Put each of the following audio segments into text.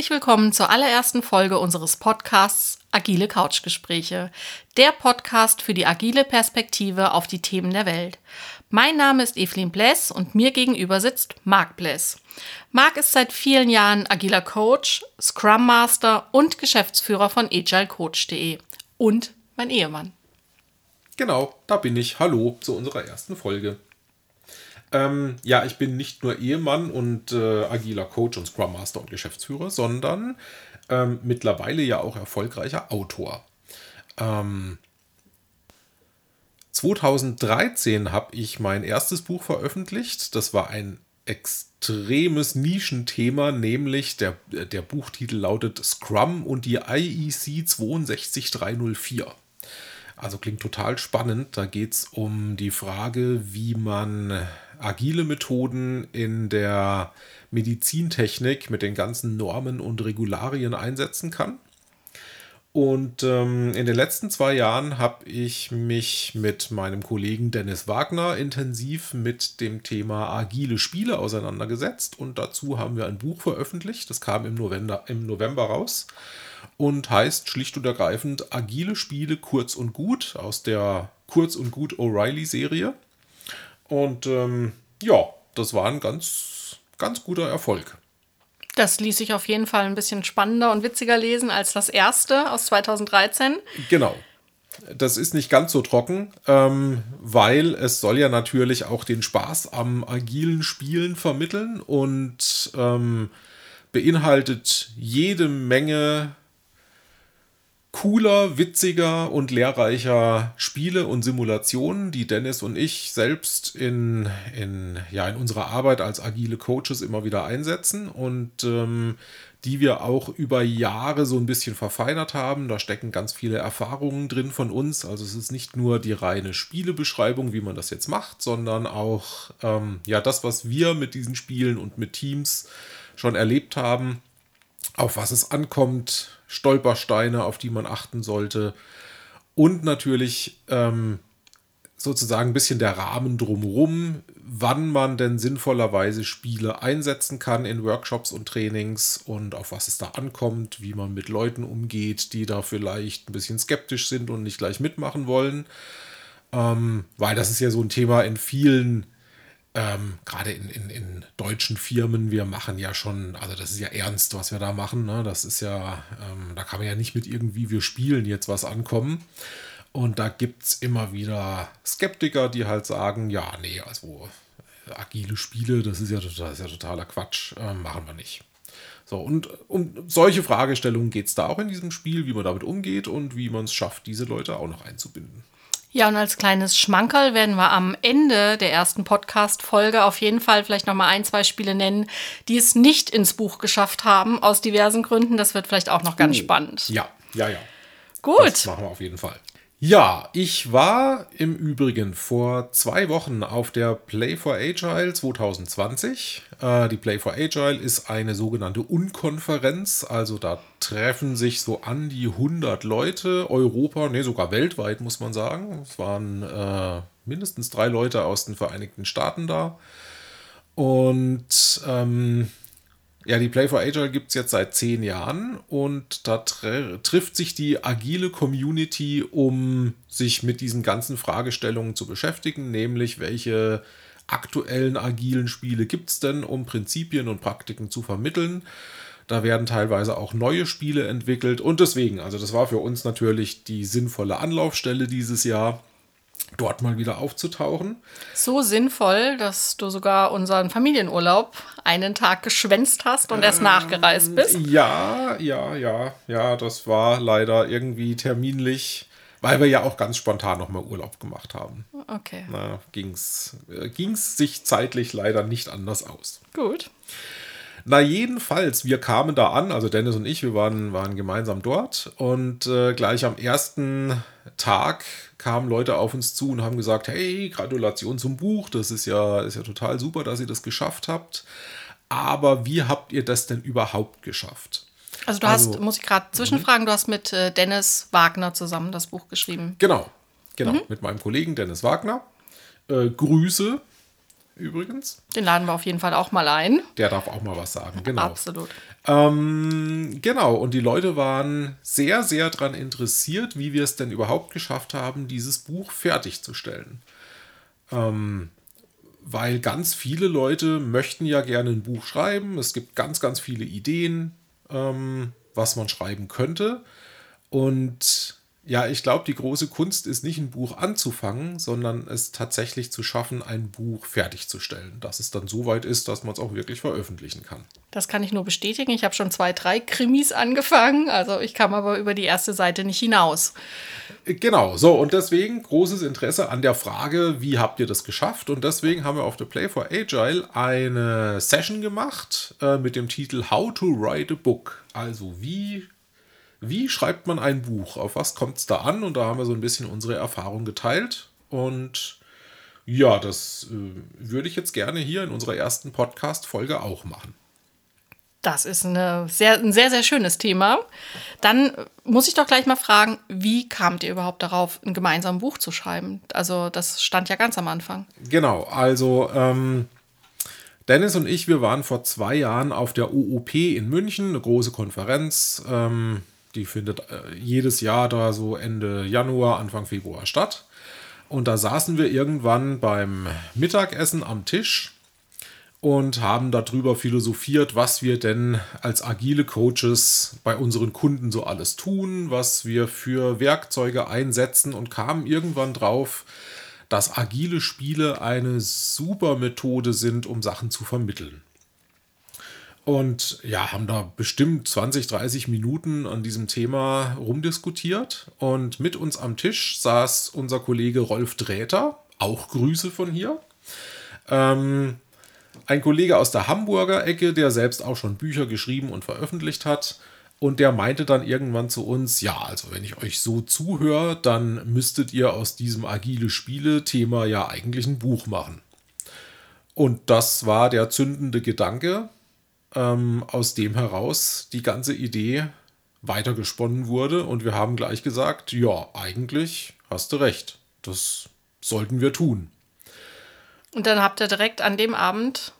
Herzlich willkommen zur allerersten Folge unseres Podcasts Agile Couchgespräche, der Podcast für die agile Perspektive auf die Themen der Welt. Mein Name ist Evelyn Bless und mir gegenüber sitzt Marc Bless. Marc ist seit vielen Jahren agiler Coach, Scrum Master und Geschäftsführer von agilecoach.de und mein Ehemann. Genau, da bin ich. Hallo zu unserer ersten Folge. Ähm, ja, ich bin nicht nur Ehemann und äh, agiler Coach und Scrum Master und Geschäftsführer, sondern ähm, mittlerweile ja auch erfolgreicher Autor. Ähm, 2013 habe ich mein erstes Buch veröffentlicht. Das war ein extremes Nischenthema, nämlich der, der Buchtitel lautet Scrum und die IEC 62304. Also klingt total spannend. Da geht es um die Frage, wie man agile Methoden in der Medizintechnik mit den ganzen Normen und Regularien einsetzen kann. Und ähm, in den letzten zwei Jahren habe ich mich mit meinem Kollegen Dennis Wagner intensiv mit dem Thema agile Spiele auseinandergesetzt. Und dazu haben wir ein Buch veröffentlicht. Das kam im November, im November raus und heißt schlicht und ergreifend Agile Spiele kurz und gut aus der Kurz und gut O'Reilly-Serie. Und ähm, ja, das war ein ganz, ganz guter Erfolg. Das ließ sich auf jeden Fall ein bisschen spannender und witziger lesen als das erste aus 2013. Genau. Das ist nicht ganz so trocken, ähm, weil es soll ja natürlich auch den Spaß am agilen Spielen vermitteln und ähm, beinhaltet jede Menge cooler, witziger und lehrreicher Spiele und Simulationen, die Dennis und ich selbst in, in, ja, in unserer Arbeit als agile Coaches immer wieder einsetzen und ähm, die wir auch über Jahre so ein bisschen verfeinert haben. Da stecken ganz viele Erfahrungen drin von uns. Also es ist nicht nur die reine Spielebeschreibung, wie man das jetzt macht, sondern auch ähm, ja, das, was wir mit diesen Spielen und mit Teams schon erlebt haben, auf was es ankommt, Stolpersteine, auf die man achten sollte. Und natürlich ähm, sozusagen ein bisschen der Rahmen drumherum, wann man denn sinnvollerweise Spiele einsetzen kann in Workshops und Trainings und auf was es da ankommt, wie man mit Leuten umgeht, die da vielleicht ein bisschen skeptisch sind und nicht gleich mitmachen wollen. Ähm, weil das ist ja so ein Thema in vielen ähm, gerade in, in, in, deutschen Firmen, wir machen ja schon, also das ist ja ernst, was wir da machen. Ne? Das ist ja, ähm, da kann man ja nicht mit irgendwie, wir spielen jetzt was ankommen. Und da gibt es immer wieder Skeptiker, die halt sagen, ja, nee, also agile Spiele, das ist ja, das ist ja totaler Quatsch, äh, machen wir nicht. So, und um solche Fragestellungen geht es da auch in diesem Spiel, wie man damit umgeht und wie man es schafft, diese Leute auch noch einzubinden. Ja, und als kleines Schmankerl werden wir am Ende der ersten Podcast-Folge auf jeden Fall vielleicht noch mal ein, zwei Spiele nennen, die es nicht ins Buch geschafft haben, aus diversen Gründen. Das wird vielleicht auch noch ganz uh, spannend. Ja, ja, ja. Gut. Das machen wir auf jeden Fall. Ja, ich war im Übrigen vor zwei Wochen auf der Play for Agile 2020. Äh, die Play for Agile ist eine sogenannte Unkonferenz, also da treffen sich so an die 100 Leute, Europa, nee, sogar weltweit muss man sagen. Es waren äh, mindestens drei Leute aus den Vereinigten Staaten da. Und ähm, ja, die Play for Agile gibt es jetzt seit zehn Jahren und da trifft sich die agile Community, um sich mit diesen ganzen Fragestellungen zu beschäftigen, nämlich welche aktuellen agilen Spiele gibt es denn, um Prinzipien und Praktiken zu vermitteln. Da werden teilweise auch neue Spiele entwickelt und deswegen, also das war für uns natürlich die sinnvolle Anlaufstelle dieses Jahr dort mal wieder aufzutauchen. So sinnvoll, dass du sogar unseren Familienurlaub einen Tag geschwänzt hast und erst ähm, nachgereist bist. Ja, ja, ja, ja, das war leider irgendwie terminlich, weil wir ja auch ganz spontan nochmal Urlaub gemacht haben. Okay. Ging es äh, sich zeitlich leider nicht anders aus. Gut. Na, jedenfalls, wir kamen da an, also Dennis und ich, wir waren, waren gemeinsam dort und äh, gleich am ersten Tag kamen Leute auf uns zu und haben gesagt, hey, Gratulation zum Buch, das ist ja, ist ja total super, dass ihr das geschafft habt. Aber wie habt ihr das denn überhaupt geschafft? Also du also, hast, muss ich gerade zwischenfragen, du hast mit äh, Dennis Wagner zusammen das Buch geschrieben. Genau, genau, mhm. mit meinem Kollegen Dennis Wagner. Äh, Grüße übrigens. Den laden wir auf jeden Fall auch mal ein. Der darf auch mal was sagen, genau. Absolut. Ähm, genau, und die Leute waren sehr, sehr daran interessiert, wie wir es denn überhaupt geschafft haben, dieses Buch fertigzustellen. Ähm, weil ganz viele Leute möchten ja gerne ein Buch schreiben. Es gibt ganz, ganz viele Ideen, ähm, was man schreiben könnte. Und ja, ich glaube, die große Kunst ist nicht ein Buch anzufangen, sondern es tatsächlich zu schaffen, ein Buch fertigzustellen, dass es dann so weit ist, dass man es auch wirklich veröffentlichen kann. Das kann ich nur bestätigen. Ich habe schon zwei, drei Krimis angefangen, also ich kam aber über die erste Seite nicht hinaus. Genau, so und deswegen großes Interesse an der Frage, wie habt ihr das geschafft? Und deswegen haben wir auf der Play for Agile eine Session gemacht äh, mit dem Titel How to Write a Book. Also wie wie schreibt man ein Buch? Auf was kommt es da an? Und da haben wir so ein bisschen unsere Erfahrung geteilt. Und ja, das äh, würde ich jetzt gerne hier in unserer ersten Podcast-Folge auch machen. Das ist eine sehr, ein sehr, sehr schönes Thema. Dann muss ich doch gleich mal fragen, wie kamt ihr überhaupt darauf, ein gemeinsames Buch zu schreiben? Also das stand ja ganz am Anfang. Genau, also ähm, Dennis und ich, wir waren vor zwei Jahren auf der OOP in München, eine große Konferenz. Ähm, die findet äh, jedes Jahr da so Ende Januar, Anfang Februar statt. Und da saßen wir irgendwann beim Mittagessen am Tisch und haben darüber philosophiert, was wir denn als agile Coaches bei unseren Kunden so alles tun, was wir für Werkzeuge einsetzen und kamen irgendwann drauf, dass agile Spiele eine super Methode sind, um Sachen zu vermitteln. Und ja, haben da bestimmt 20, 30 Minuten an diesem Thema rumdiskutiert. Und mit uns am Tisch saß unser Kollege Rolf Dräter, auch Grüße von hier. Ähm, ein Kollege aus der Hamburger Ecke, der selbst auch schon Bücher geschrieben und veröffentlicht hat. Und der meinte dann irgendwann zu uns, ja, also wenn ich euch so zuhöre, dann müsstet ihr aus diesem agile Spiele-Thema ja eigentlich ein Buch machen. Und das war der zündende Gedanke, ähm, aus dem heraus die ganze Idee weitergesponnen wurde und wir haben gleich gesagt, ja, eigentlich hast du recht, das sollten wir tun. Und dann habt ihr direkt an dem Abend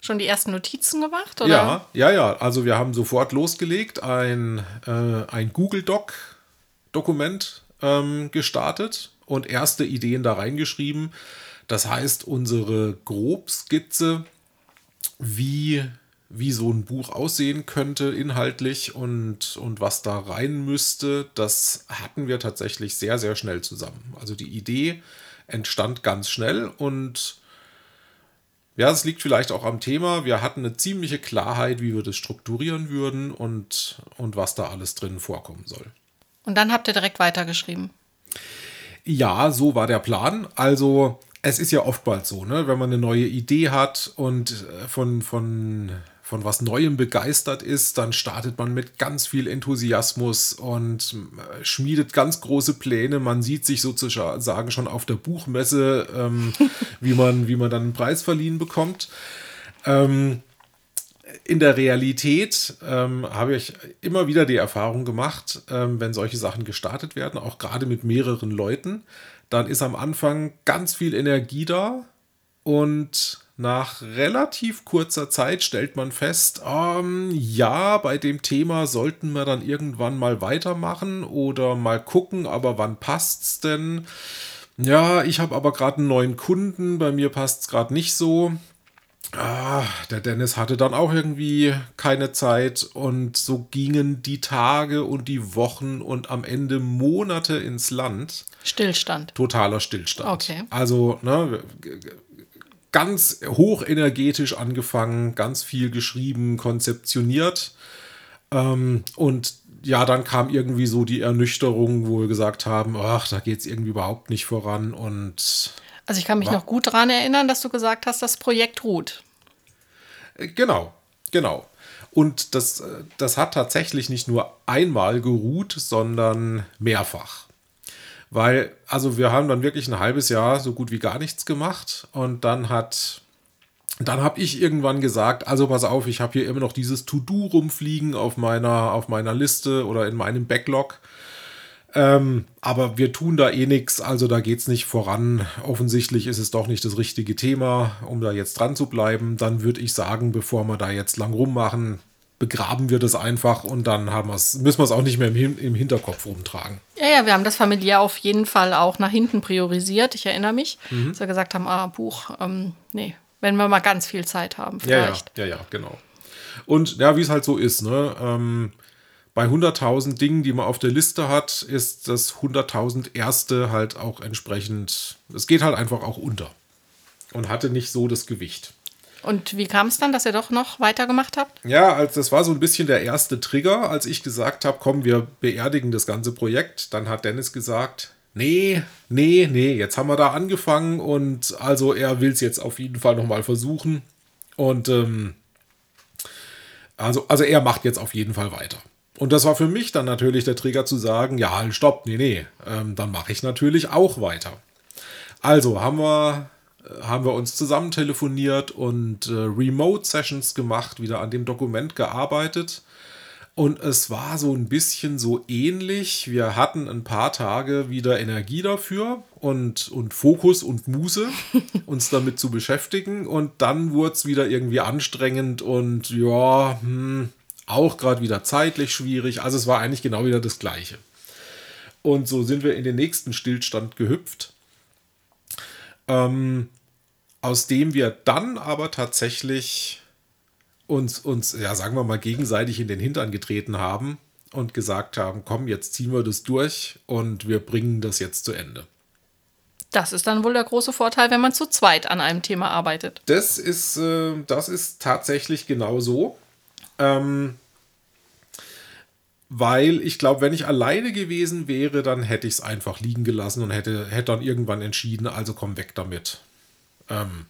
schon die ersten Notizen gemacht? Oder? Ja, ja, ja. Also wir haben sofort losgelegt, ein, äh, ein Google Doc-Dokument ähm, gestartet und erste Ideen da reingeschrieben. Das heißt, unsere Grobskizze, wie wie so ein Buch aussehen könnte inhaltlich und, und was da rein müsste, das hatten wir tatsächlich sehr, sehr schnell zusammen. Also die Idee entstand ganz schnell und ja, es liegt vielleicht auch am Thema. Wir hatten eine ziemliche Klarheit, wie wir das strukturieren würden und, und was da alles drin vorkommen soll. Und dann habt ihr direkt weitergeschrieben. Ja, so war der Plan. Also es ist ja oftmals so, ne? wenn man eine neue Idee hat und äh, von, von von was Neuem begeistert ist, dann startet man mit ganz viel Enthusiasmus und äh, schmiedet ganz große Pläne. Man sieht sich sozusagen schon auf der Buchmesse, ähm, wie, man, wie man dann einen Preis verliehen bekommt. Ähm, in der Realität ähm, habe ich immer wieder die Erfahrung gemacht, ähm, wenn solche Sachen gestartet werden, auch gerade mit mehreren Leuten, dann ist am Anfang ganz viel Energie da und nach relativ kurzer Zeit stellt man fest, ähm, ja, bei dem Thema sollten wir dann irgendwann mal weitermachen oder mal gucken, aber wann passt's denn? Ja, ich habe aber gerade einen neuen Kunden, bei mir passt es gerade nicht so. Ah, der Dennis hatte dann auch irgendwie keine Zeit und so gingen die Tage und die Wochen und am Ende Monate ins Land. Stillstand. Totaler Stillstand. Okay. Also, ne, ganz hochenergetisch angefangen, ganz viel geschrieben, konzeptioniert. Ähm, und ja, dann kam irgendwie so die Ernüchterung, wo wir gesagt haben, ach, da geht es irgendwie überhaupt nicht voran. Und also ich kann mich noch gut daran erinnern, dass du gesagt hast, das Projekt ruht. Äh, genau, genau. Und das, äh, das hat tatsächlich nicht nur einmal geruht, sondern mehrfach. Weil, also wir haben dann wirklich ein halbes Jahr so gut wie gar nichts gemacht und dann hat dann habe ich irgendwann gesagt, also pass auf, ich habe hier immer noch dieses To-Do rumfliegen auf meiner, auf meiner Liste oder in meinem Backlog. Ähm, aber wir tun da eh nichts, also da geht es nicht voran. Offensichtlich ist es doch nicht das richtige Thema, um da jetzt dran zu bleiben. Dann würde ich sagen, bevor wir da jetzt lang rummachen, begraben wir das einfach und dann haben wir's, müssen wir es auch nicht mehr im, im Hinterkopf rumtragen. Ja, ja, wir haben das familiär auf jeden Fall auch nach hinten priorisiert. Ich erinnere mich, mhm. dass wir gesagt haben, ah, Buch, ähm, nee, wenn wir mal ganz viel Zeit haben, vielleicht. Ja, ja, ja, ja genau. Und ja, wie es halt so ist, ne? Ähm, bei 100.000 Dingen, die man auf der Liste hat, ist das 100.000 erste halt auch entsprechend, es geht halt einfach auch unter und hatte nicht so das Gewicht. Und wie kam es dann, dass ihr doch noch weitergemacht habt? Ja, also das war so ein bisschen der erste Trigger, als ich gesagt habe, komm, wir beerdigen das ganze Projekt. Dann hat Dennis gesagt, nee, nee, nee, jetzt haben wir da angefangen und also er will es jetzt auf jeden Fall nochmal versuchen. Und ähm, also, also er macht jetzt auf jeden Fall weiter. Und das war für mich dann natürlich der Trigger zu sagen, ja, halt, stopp, nee, nee, ähm, dann mache ich natürlich auch weiter. Also haben wir haben wir uns zusammen telefoniert und äh, Remote-Sessions gemacht, wieder an dem Dokument gearbeitet. Und es war so ein bisschen so ähnlich. Wir hatten ein paar Tage wieder Energie dafür und, und Fokus und Muße, uns damit zu beschäftigen. Und dann wurde es wieder irgendwie anstrengend und ja, hm, auch gerade wieder zeitlich schwierig. Also es war eigentlich genau wieder das Gleiche. Und so sind wir in den nächsten Stillstand gehüpft. Ähm, aus dem wir dann aber tatsächlich uns, uns, ja, sagen wir mal, gegenseitig in den Hintern getreten haben und gesagt haben, komm, jetzt ziehen wir das durch und wir bringen das jetzt zu Ende. Das ist dann wohl der große Vorteil, wenn man zu zweit an einem Thema arbeitet. Das ist, äh, das ist tatsächlich genau so. Ähm, weil ich glaube, wenn ich alleine gewesen wäre, dann hätte ich es einfach liegen gelassen und hätte, hätte dann irgendwann entschieden, also komm weg damit. Ähm,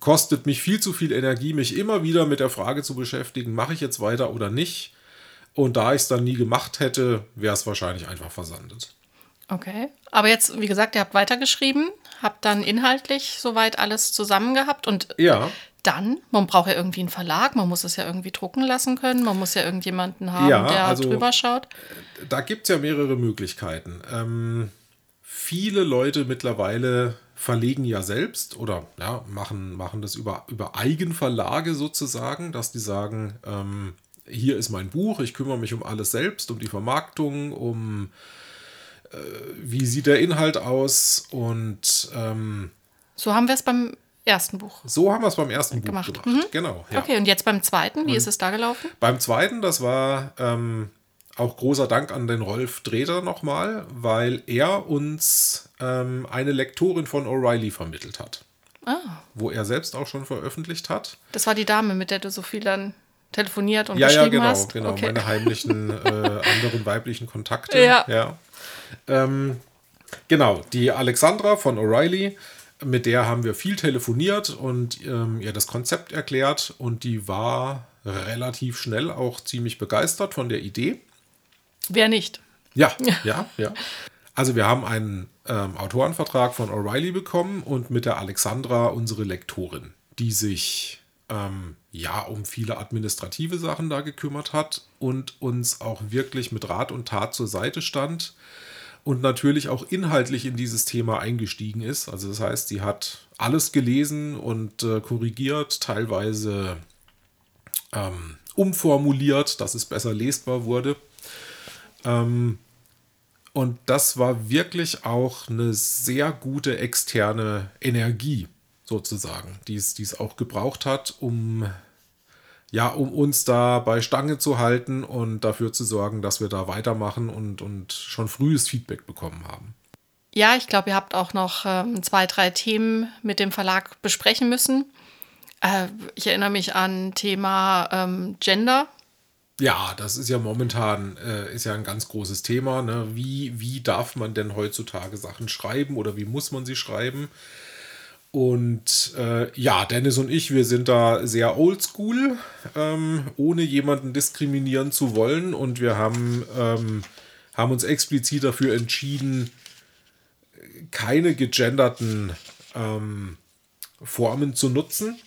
kostet mich viel zu viel Energie, mich immer wieder mit der Frage zu beschäftigen, mache ich jetzt weiter oder nicht. Und da ich es dann nie gemacht hätte, wäre es wahrscheinlich einfach versandet. Okay. Aber jetzt, wie gesagt, ihr habt weitergeschrieben, habt dann inhaltlich soweit alles zusammen gehabt und ja. Dann, man braucht ja irgendwie einen Verlag, man muss es ja irgendwie drucken lassen können, man muss ja irgendjemanden haben, ja, der also, drüber schaut. Da gibt es ja mehrere Möglichkeiten. Ähm, viele Leute mittlerweile verlegen ja selbst oder ja, machen, machen das über, über Eigenverlage sozusagen, dass die sagen, ähm, hier ist mein Buch, ich kümmere mich um alles selbst, um die Vermarktung, um äh, wie sieht der Inhalt aus und ähm, so haben wir es beim ersten Buch. So haben wir es beim ersten Buch gemacht. gemacht. Mhm. Genau. Ja. Okay, und jetzt beim zweiten, wie und ist es da gelaufen? Beim zweiten, das war ähm, auch großer Dank an den Rolf Dreder nochmal, weil er uns ähm, eine Lektorin von O'Reilly vermittelt hat. Ah. Wo er selbst auch schon veröffentlicht hat. Das war die Dame, mit der du so viel dann telefoniert und ja, geschrieben genau, hast? Ja, genau, genau. Okay. Meine heimlichen äh, anderen weiblichen Kontakte. Ja. ja. Ähm, genau, die Alexandra von O'Reilly, mit der haben wir viel telefoniert und ähm, ihr das Konzept erklärt und die war relativ schnell auch ziemlich begeistert von der Idee. Wer nicht? Ja, ja, ja. Also wir haben einen ähm, Autorenvertrag von O'Reilly bekommen und mit der Alexandra unsere Lektorin, die sich ähm, ja um viele administrative Sachen da gekümmert hat und uns auch wirklich mit Rat und Tat zur Seite stand und natürlich auch inhaltlich in dieses Thema eingestiegen ist. Also das heißt, sie hat alles gelesen und äh, korrigiert, teilweise ähm, umformuliert, dass es besser lesbar wurde. Ähm, und das war wirklich auch eine sehr gute externe Energie, sozusagen, die es, die es auch gebraucht hat, um, ja, um uns da bei Stange zu halten und dafür zu sorgen, dass wir da weitermachen und, und schon frühes Feedback bekommen haben. Ja, ich glaube, ihr habt auch noch ähm, zwei, drei Themen mit dem Verlag besprechen müssen. Äh, ich erinnere mich an Thema ähm, Gender ja, das ist ja momentan äh, ist ja ein ganz großes Thema. Ne? Wie, wie darf man denn heutzutage Sachen schreiben oder wie muss man sie schreiben? Und äh, ja, Dennis und ich, wir sind da sehr oldschool, ähm, ohne jemanden diskriminieren zu wollen. Und wir haben, ähm, haben uns explizit dafür entschieden, keine gegenderten ähm, Formen zu nutzen,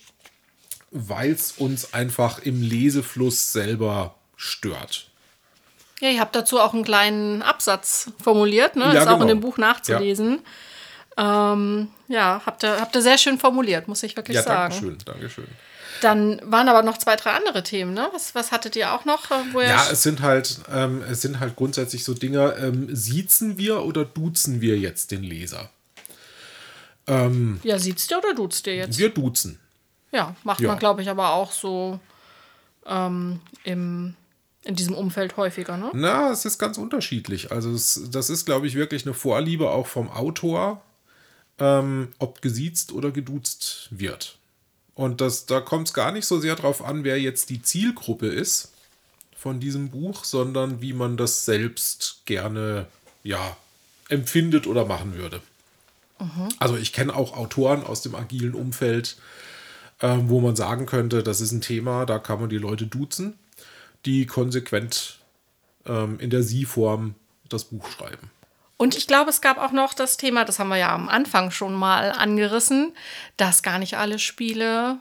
weil es uns einfach im Lesefluss selber stört. Ja, ihr habt dazu auch einen kleinen Absatz formuliert, ne? Ja, ist auch in genau. dem Buch nachzulesen. Ja, ähm, ja habt, ihr, habt ihr sehr schön formuliert, muss ich wirklich Ja, sagen. danke schön, danke schön. Dann waren aber noch zwei, drei andere Themen, ne? Was, was hattet ihr auch noch? äh, Wo ihr Ja, es sind halt, ähm, es sind halt grundsätzlich so Dinge, ähm, siezen wir oder duzen wir jetzt den Leser? ja, sieht's dir oder duzt dir jetzt? Wir duzen. Ja, macht Ja. man, glaube ich, aber auch so ähm, im, in diesem Umfeld häufiger, ne? Na, es ist ganz unterschiedlich. Also es, das ist, glaube ich, wirklich eine Vorliebe auch vom Autor, ähm, ob gesiezt oder geduzt wird. Und das, da kommt es gar nicht so sehr drauf an, wer jetzt die Zielgruppe ist von diesem Buch, sondern wie man das selbst gerne ja, empfindet oder machen würde. Also ich kenne auch Autoren aus dem agilen Umfeld, ähm, wo man sagen könnte, das ist ein Thema, da kann man die Leute duzen, die konsequent ähm, in der Sie-Form das Buch schreiben. Und ich glaube, es gab auch noch das Thema, das haben wir ja am Anfang schon mal angerissen, dass gar nicht alle Spiele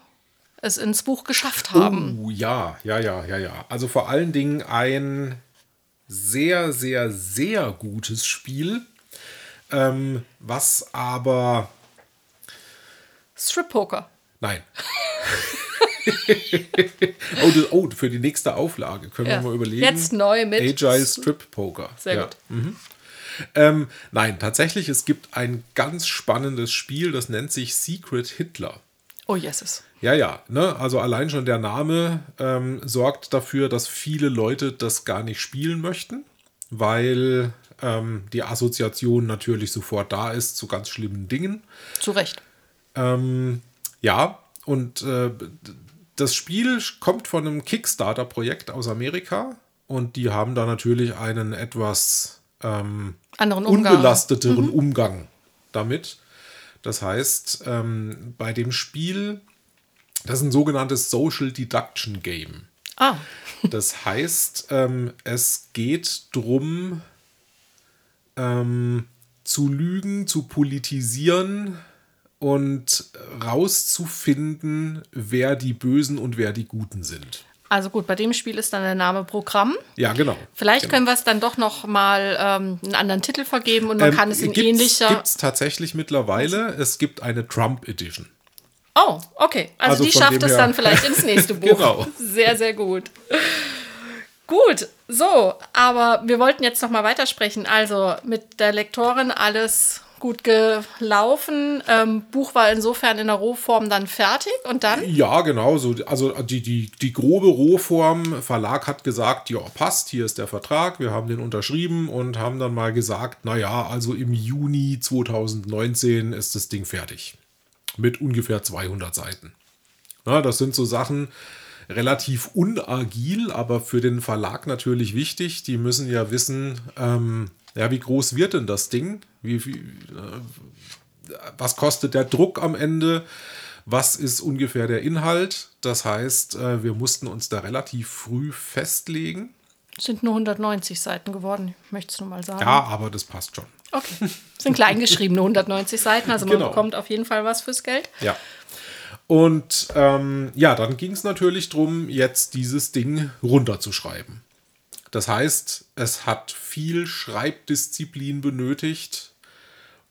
es ins Buch geschafft haben. Oh, ja, ja, ja, ja, ja. Also vor allen Dingen ein sehr, sehr, sehr gutes Spiel, ähm, was aber Strip Poker. Nein. oh, das, oh, für die nächste Auflage können Ja. wir mal überlegen. Jetzt neu mit Agile Strip Poker. Sehr ja. gut. Ähm, nein, tatsächlich, es gibt ein ganz spannendes Spiel, das nennt sich Secret Hitler. Oh, Jesus. Ja, ja, ne? also allein schon der Name ähm, sorgt dafür, dass viele Leute das gar nicht spielen möchten, weil ähm, die Assoziation natürlich sofort da ist zu ganz schlimmen Dingen. Zu Recht. Ähm, ja, und äh, das Spiel kommt von einem Kickstarter-Projekt aus Amerika und die haben da natürlich einen etwas ähm, Anderen Umgang. unbelasteteren Umgang damit. Das heißt, ähm, bei dem Spiel, das ist ein sogenanntes Social Deduction Game. Ah, Das heißt, ähm, es geht darum, ähm, zu lügen, zu politisieren und rauszufinden, wer die Bösen und wer die Guten sind. Also gut, bei dem Spiel ist dann der Name Programm. Ja, genau. Vielleicht genau. können wir es dann doch noch mal ähm, einen anderen Titel vergeben und man kann es in ähnlicher. Gibt es tatsächlich mittlerweile. Es gibt eine Trump Edition. Oh, okay. Also, Also die schafft es her- dann vielleicht ins nächste Buch. Genau. Sehr, sehr gut. Gut, so, aber wir wollten jetzt noch mal weitersprechen. Also mit der Lektorin alles gut gelaufen. Ähm, Buch war insofern in der Rohform dann fertig und dann? Ja, genau. So, also die, die, die grobe Rohform, Verlag hat gesagt, ja, passt, hier ist der Vertrag, wir haben den unterschrieben und haben dann mal gesagt, naja, also im Juni 2019 ist das Ding fertig. Mit ungefähr 200 Seiten. Na, das sind so Sachen, relativ unagil, aber für den Verlag natürlich wichtig. Die müssen ja wissen, ähm, ja, wie groß wird denn das Ding? Wie, wie, äh, was kostet der Druck am Ende? Was ist ungefähr der Inhalt? Das heißt, äh, wir mussten uns da relativ früh festlegen. Es sind nur 190 Seiten geworden, ich möchte es nur mal sagen. Ja, aber das passt schon. Okay. Es sind kleingeschriebene 190 Seiten, also man Genau. bekommt auf jeden Fall was fürs Geld. Ja. Und ähm, ja, dann ging es natürlich darum, jetzt dieses Ding runterzuschreiben. Das heißt, es hat viel Schreibdisziplin benötigt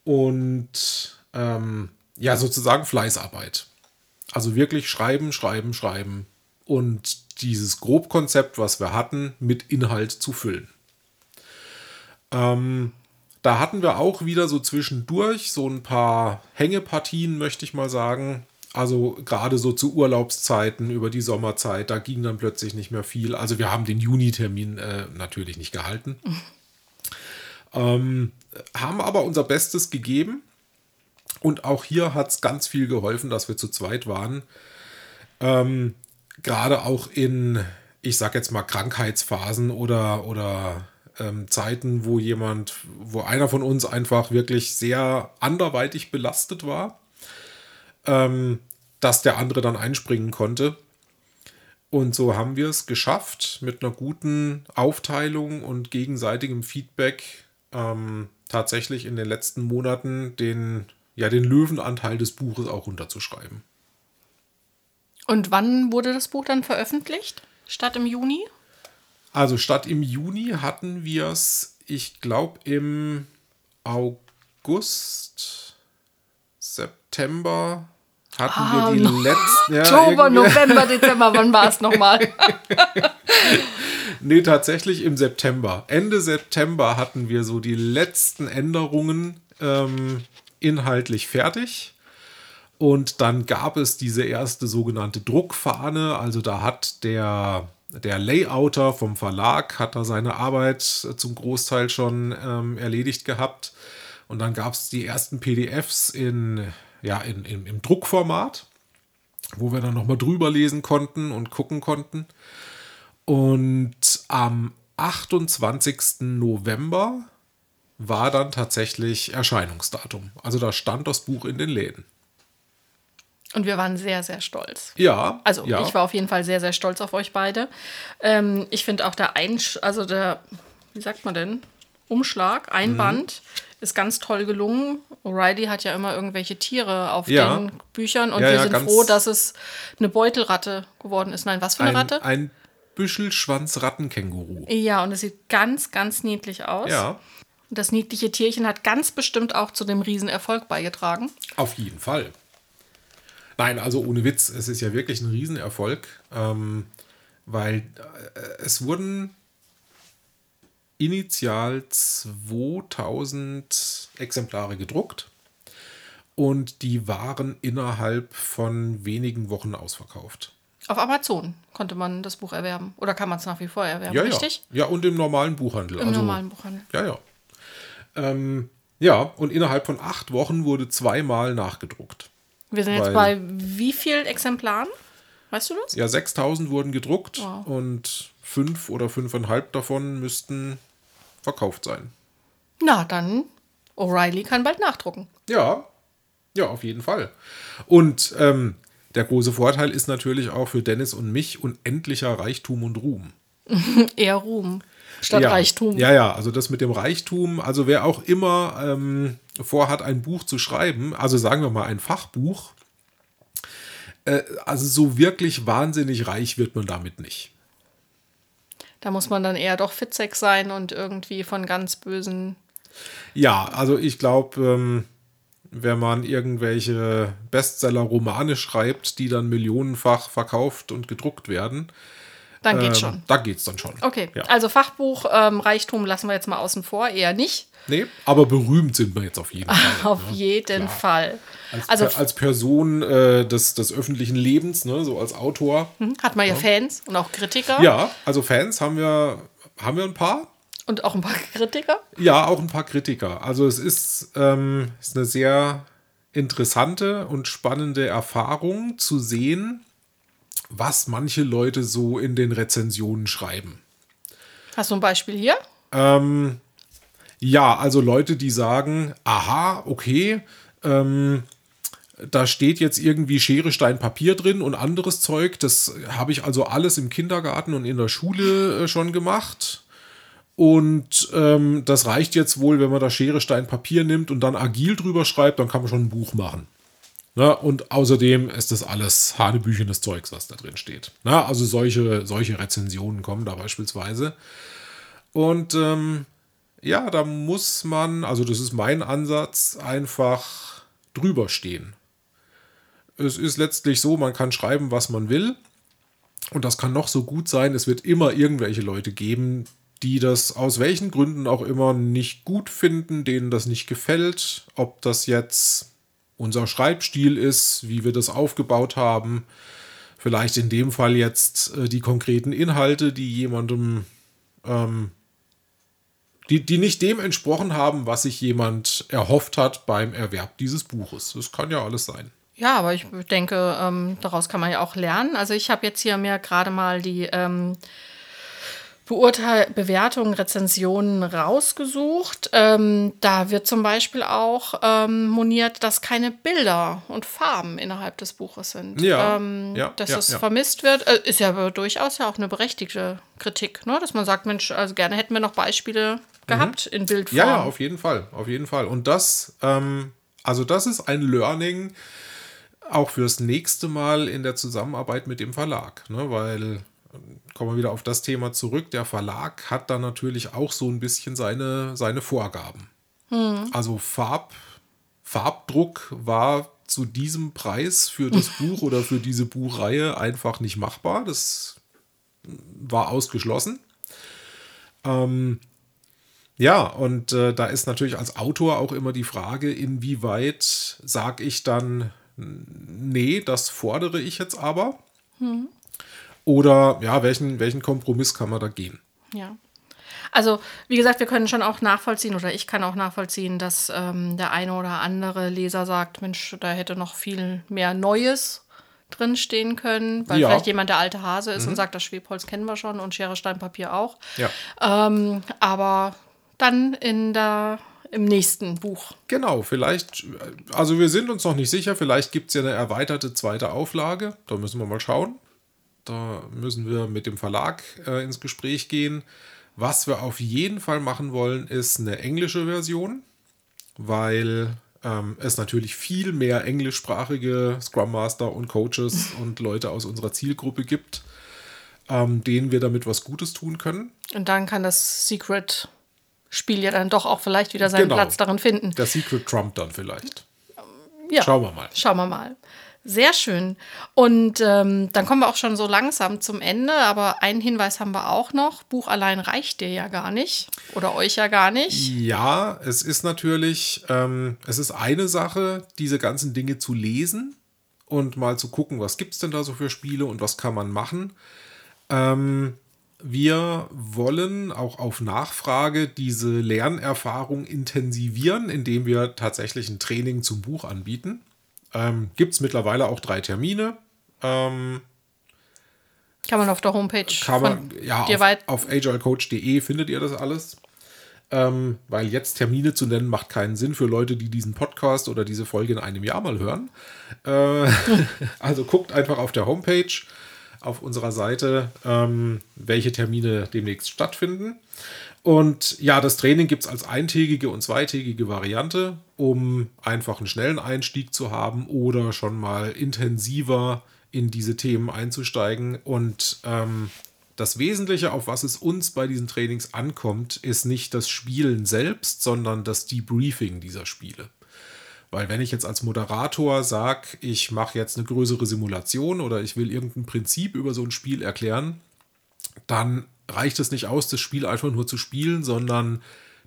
und ähm, ja, sozusagen Fleißarbeit. Also wirklich schreiben, schreiben, schreiben und dieses Grobkonzept, was wir hatten, mit Inhalt zu füllen. Ähm, da hatten wir auch wieder so zwischendurch so ein paar Hängepartien, möchte ich mal sagen. Also gerade so zu Urlaubszeiten über die Sommerzeit, da ging dann plötzlich nicht mehr viel. Also wir haben den Juni-Termin äh, natürlich nicht gehalten. ähm, haben aber unser Bestes gegeben. Und auch hier hat es ganz viel geholfen, dass wir zu zweit waren. Ähm, gerade auch in, ich sag jetzt mal, Krankheitsphasen oder, oder ähm, Zeiten, wo jemand, wo einer von uns einfach wirklich sehr anderweitig belastet war, ähm, dass der andere dann einspringen konnte. Und so haben wir es geschafft, mit einer guten Aufteilung und gegenseitigem Feedback ähm, tatsächlich in den letzten Monaten den, ja, den Löwenanteil des Buches auch runterzuschreiben. Und wann wurde das Buch dann veröffentlicht? Statt im Juni? Also statt im Juni hatten wir es, ich glaube, im August, September hatten Ah, wir die no- letzten. Ja, Oktober, November, Dezember, wann war es nochmal? Nee, tatsächlich im September. Ende September hatten wir so die letzten Änderungen ähm, inhaltlich fertig. Und dann gab es diese erste sogenannte Druckfahne. Also da hat der, der Layouter vom Verlag hat da seine Arbeit zum Großteil schon ähm, erledigt gehabt. Und dann gab es die ersten PDFs in, ja, in, in, im Druckformat, wo wir dann nochmal drüber lesen konnten und gucken konnten. Und am 28. November war dann tatsächlich Erscheinungsdatum. Also da stand das Buch in den Läden. Und wir waren sehr, sehr stolz. Ja. Also ja. ich war auf jeden Fall sehr, sehr stolz auf euch beide. Ähm, ich finde auch der Einsch also der, wie sagt man denn? Umschlag, Einband Mhm. Ist ganz toll gelungen. O'Reilly hat ja immer irgendwelche Tiere auf Ja. den Büchern und Ja, wir ja, sind froh, dass es eine Beutelratte geworden ist. Nein, was für eine ein, Ratte? ein Büschelschwanz-Rattenkänguru. Ja, und es sieht ganz, ganz niedlich aus. Ja, Und das niedliche Tierchen hat ganz bestimmt auch zu dem Riesenerfolg beigetragen. auf jeden Fall. Nein, also ohne Witz, es ist ja wirklich ein Riesenerfolg, ähm, weil äh, es wurden initial 2000 Exemplare gedruckt und die waren innerhalb von wenigen Wochen ausverkauft. Auf Amazon konnte man das Buch erwerben. Oder kann man es nach wie vor erwerben, Ja, richtig? ja. Ja, und im normalen Buchhandel. Im also, normalen Buchhandel. Ja, ja. Ähm, ja, und innerhalb von acht Wochen wurde zweimal nachgedruckt. Wir sind jetzt bei wie vielen Exemplaren? Weißt du das? Ja, 6000 wurden gedruckt Wow. und fünf oder fünfeinhalb davon müssten verkauft sein. Na, dann O'Reilly kann bald nachdrucken. Ja, ja, auf jeden Fall. Und ähm, der große Vorteil ist natürlich auch für Dennis und mich unendlicher Reichtum und Ruhm. Eher Ruhm statt ja. Reichtum. Ja, ja, also das mit dem Reichtum, also wer auch immer ähm, vorhat, ein Buch zu schreiben, also sagen wir mal ein Fachbuch, äh, also so wirklich wahnsinnig reich wird man damit nicht. Da muss man dann eher doch Fitzek sein und irgendwie von ganz bösen. Ja, also ich glaube, ähm, wenn man irgendwelche Bestseller-Romane schreibt, die dann millionenfach verkauft und gedruckt werden, Dann geht's ähm, schon. da geht's dann schon. Okay, Ja. also Fachbuch, ähm, Reichtum lassen wir jetzt mal außen vor, eher nicht. Nee, aber berühmt sind wir jetzt auf jeden Fall. Auf jeden Fall. Als, Also per, als Person äh, des, des öffentlichen Lebens, ne, so als Autor. hm, hat man ja Fans und auch Kritiker. Ja, also Fans haben wir, haben wir ein paar. Und auch ein paar Kritiker. Ja, auch ein paar Kritiker. Also es ist, ähm, ist eine sehr interessante und spannende Erfahrung zu sehen, was manche Leute so in den Rezensionen schreiben. Hast du ein Beispiel hier? Ähm, ja, also Leute, die sagen, aha, okay, ähm, da steht jetzt irgendwie Schere, Stein, Papier drin und anderes Zeug. Das habe ich also alles im Kindergarten und in der Schule äh, schon gemacht. Und ähm, das reicht jetzt wohl, wenn man da Schere, Stein, Papier nimmt und dann agil drüber schreibt, dann kann man schon ein Buch machen. Na, und außerdem ist das alles hanebüchenes Zeugs, was da drin steht. Na, also solche, solche Rezensionen kommen da beispielsweise. Und ähm, ja, da muss man, also das ist mein Ansatz, einfach drüber stehen. Es ist letztlich so, man kann schreiben, was man will. Und das kann noch so gut sein. Es wird immer irgendwelche Leute geben, die das aus welchen Gründen auch immer nicht gut finden, denen das nicht gefällt. Ob das jetzt unser Schreibstil ist, wie wir das aufgebaut haben. Vielleicht in dem Fall jetzt äh, die konkreten Inhalte, die jemandem ähm, die, die nicht dem entsprochen haben, was sich jemand erhofft hat beim Erwerb dieses Buches. Das kann ja alles sein. Ja, aber ich denke, ähm, daraus kann man ja auch lernen. Also ich habe jetzt hier mir gerade mal die ähm, Beurteil Bewertungen, Rezensionen rausgesucht. Ähm, da wird zum Beispiel auch ähm, moniert, dass keine Bilder und Farben innerhalb des Buches sind. Ja, ähm, ja, dass ja, es ja. vermisst wird, äh, ist ja durchaus ja auch eine berechtigte Kritik, ne? dass man sagt, Mensch, also gerne hätten wir noch Beispiele gehabt in Bildform. Mhm. Ja, ja, auf jeden Fall, auf jeden Fall. Und das, ähm, also das ist ein Learning auch fürs nächste Mal in der Zusammenarbeit mit dem Verlag, ne? weil kommen wir wieder auf das Thema zurück. Der Verlag hat dann natürlich auch so ein bisschen seine, seine Vorgaben. Hm. Also Farb, Farbdruck war zu diesem Preis für das Buch oder für diese Buchreihe einfach nicht machbar. Das war ausgeschlossen. Ähm, ja, und äh, da ist natürlich als Autor auch immer die Frage, inwieweit sage ich dann, nee, das fordere ich jetzt aber. Hm. Oder ja, welchen, welchen Kompromiss kann man da gehen? Ja. Also, wie gesagt, wir können schon auch nachvollziehen, oder ich kann auch nachvollziehen, dass ähm, der eine oder andere Leser sagt, Mensch, da hätte noch viel mehr Neues drinstehen können, weil ja. vielleicht jemand der alte Hase ist mhm. und sagt, das Schwebholz kennen wir schon und Schere, Stein, Papier auch. Ja. Ähm, aber dann in der im nächsten Buch. Genau, vielleicht, also wir sind uns noch nicht sicher, vielleicht gibt es ja eine erweiterte zweite Auflage. Da müssen wir mal schauen. Da müssen wir mit dem Verlag äh, ins Gespräch gehen. Was wir auf jeden Fall machen wollen, ist eine englische Version, weil ähm, es natürlich viel mehr englischsprachige Scrum Master und Coaches und Leute aus unserer Zielgruppe gibt, ähm, denen wir damit was Gutes tun können. Und dann kann das Secret Spiel ja dann doch auch vielleicht wieder seinen genau. Platz darin finden. Der Secret Trump dann vielleicht. Ja. Schauen wir mal. Schauen wir mal. Sehr schön. Und ähm, dann kommen wir auch schon so langsam zum Ende. Aber einen Hinweis haben wir auch noch. Buch allein reicht dir ja gar nicht. Oder euch ja gar nicht. Ja, es ist natürlich, ähm, es ist eine Sache, diese ganzen Dinge zu lesen und mal zu gucken, was gibt es denn da so für Spiele und was kann man machen. Ähm, wir wollen auch auf Nachfrage diese Lernerfahrung intensivieren, indem wir tatsächlich ein Training zum Buch anbieten. Ähm, Gibt es mittlerweile auch drei Termine. Ähm, kann man auf der Homepage kann man, ja, auf, auf agilecoach.de findet ihr das alles. Ähm, weil jetzt Termine zu nennen macht keinen Sinn für Leute, die diesen Podcast oder diese Folge in einem Jahr mal hören. Äh, also guckt einfach auf der Homepage auf unserer Seite, ähm, welche Termine demnächst stattfinden. Und ja, das Training gibt es als eintägige und zweitägige Variante, um einfach einen schnellen Einstieg zu haben oder schon mal intensiver in diese Themen einzusteigen. Und ähm, das Wesentliche, auf was es uns bei diesen Trainings ankommt, ist nicht das Spielen selbst, sondern das Debriefing dieser Spiele. Weil wenn ich jetzt als Moderator sage, ich mache jetzt eine größere Simulation oder ich will irgendein Prinzip über so ein Spiel erklären, dann reicht es nicht aus, das Spiel einfach nur zu spielen, sondern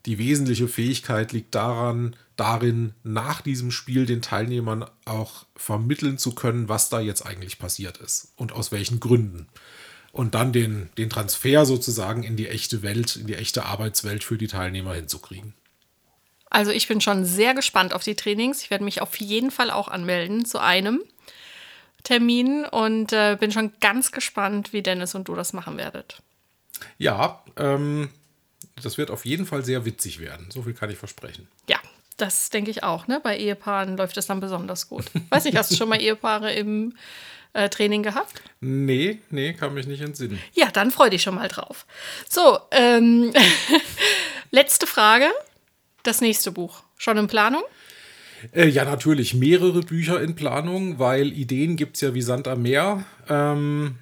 die wesentliche Fähigkeit liegt daran, darin, nach diesem Spiel den Teilnehmern auch vermitteln zu können, was da jetzt eigentlich passiert ist und aus welchen Gründen. Und dann den, den Transfer sozusagen in die echte Welt, in die echte Arbeitswelt für die Teilnehmer hinzukriegen. Also ich bin schon sehr gespannt auf die Trainings. Ich werde mich auf jeden Fall auch anmelden zu einem Termin und äh, bin schon ganz gespannt, wie Dennis und du das machen werdet. Ja, ähm, das wird auf jeden Fall sehr witzig werden. So viel kann ich versprechen. Ja, das denke ich auch. Ne? Bei Ehepaaren läuft es dann besonders gut. Weiß nicht, hast du schon mal Ehepaare im äh, Training gehabt? Nee, nee, kann mich nicht entsinnen. Ja, dann freu dich schon mal drauf. So, ähm, letzte Frage das nächste Buch? Schon in Planung? Äh, ja, natürlich mehrere Bücher in Planung, weil Ideen gibt es ja wie Sand am Meer. Ähm,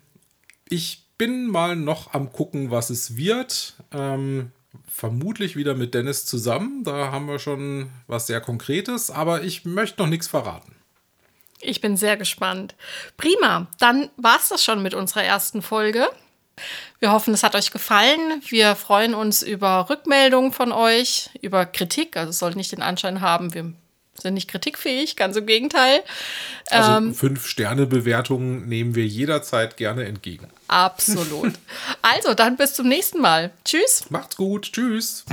ich bin mal noch am gucken, was es wird. Ähm, vermutlich wieder mit Dennis zusammen. Da haben wir schon was sehr Konkretes, aber ich möchte noch nichts verraten. Ich bin sehr gespannt. Prima, dann war es das schon mit unserer ersten Folge. Wir hoffen, es hat euch gefallen. Wir freuen uns über Rückmeldungen von euch, über Kritik. Also es soll nicht den Anschein haben, wir sind nicht kritikfähig, ganz im Gegenteil. Also ähm, fünf Sterne Bewertungen nehmen wir jederzeit gerne entgegen. Absolut. also dann bis zum nächsten Mal. Tschüss. Macht's gut. Tschüss.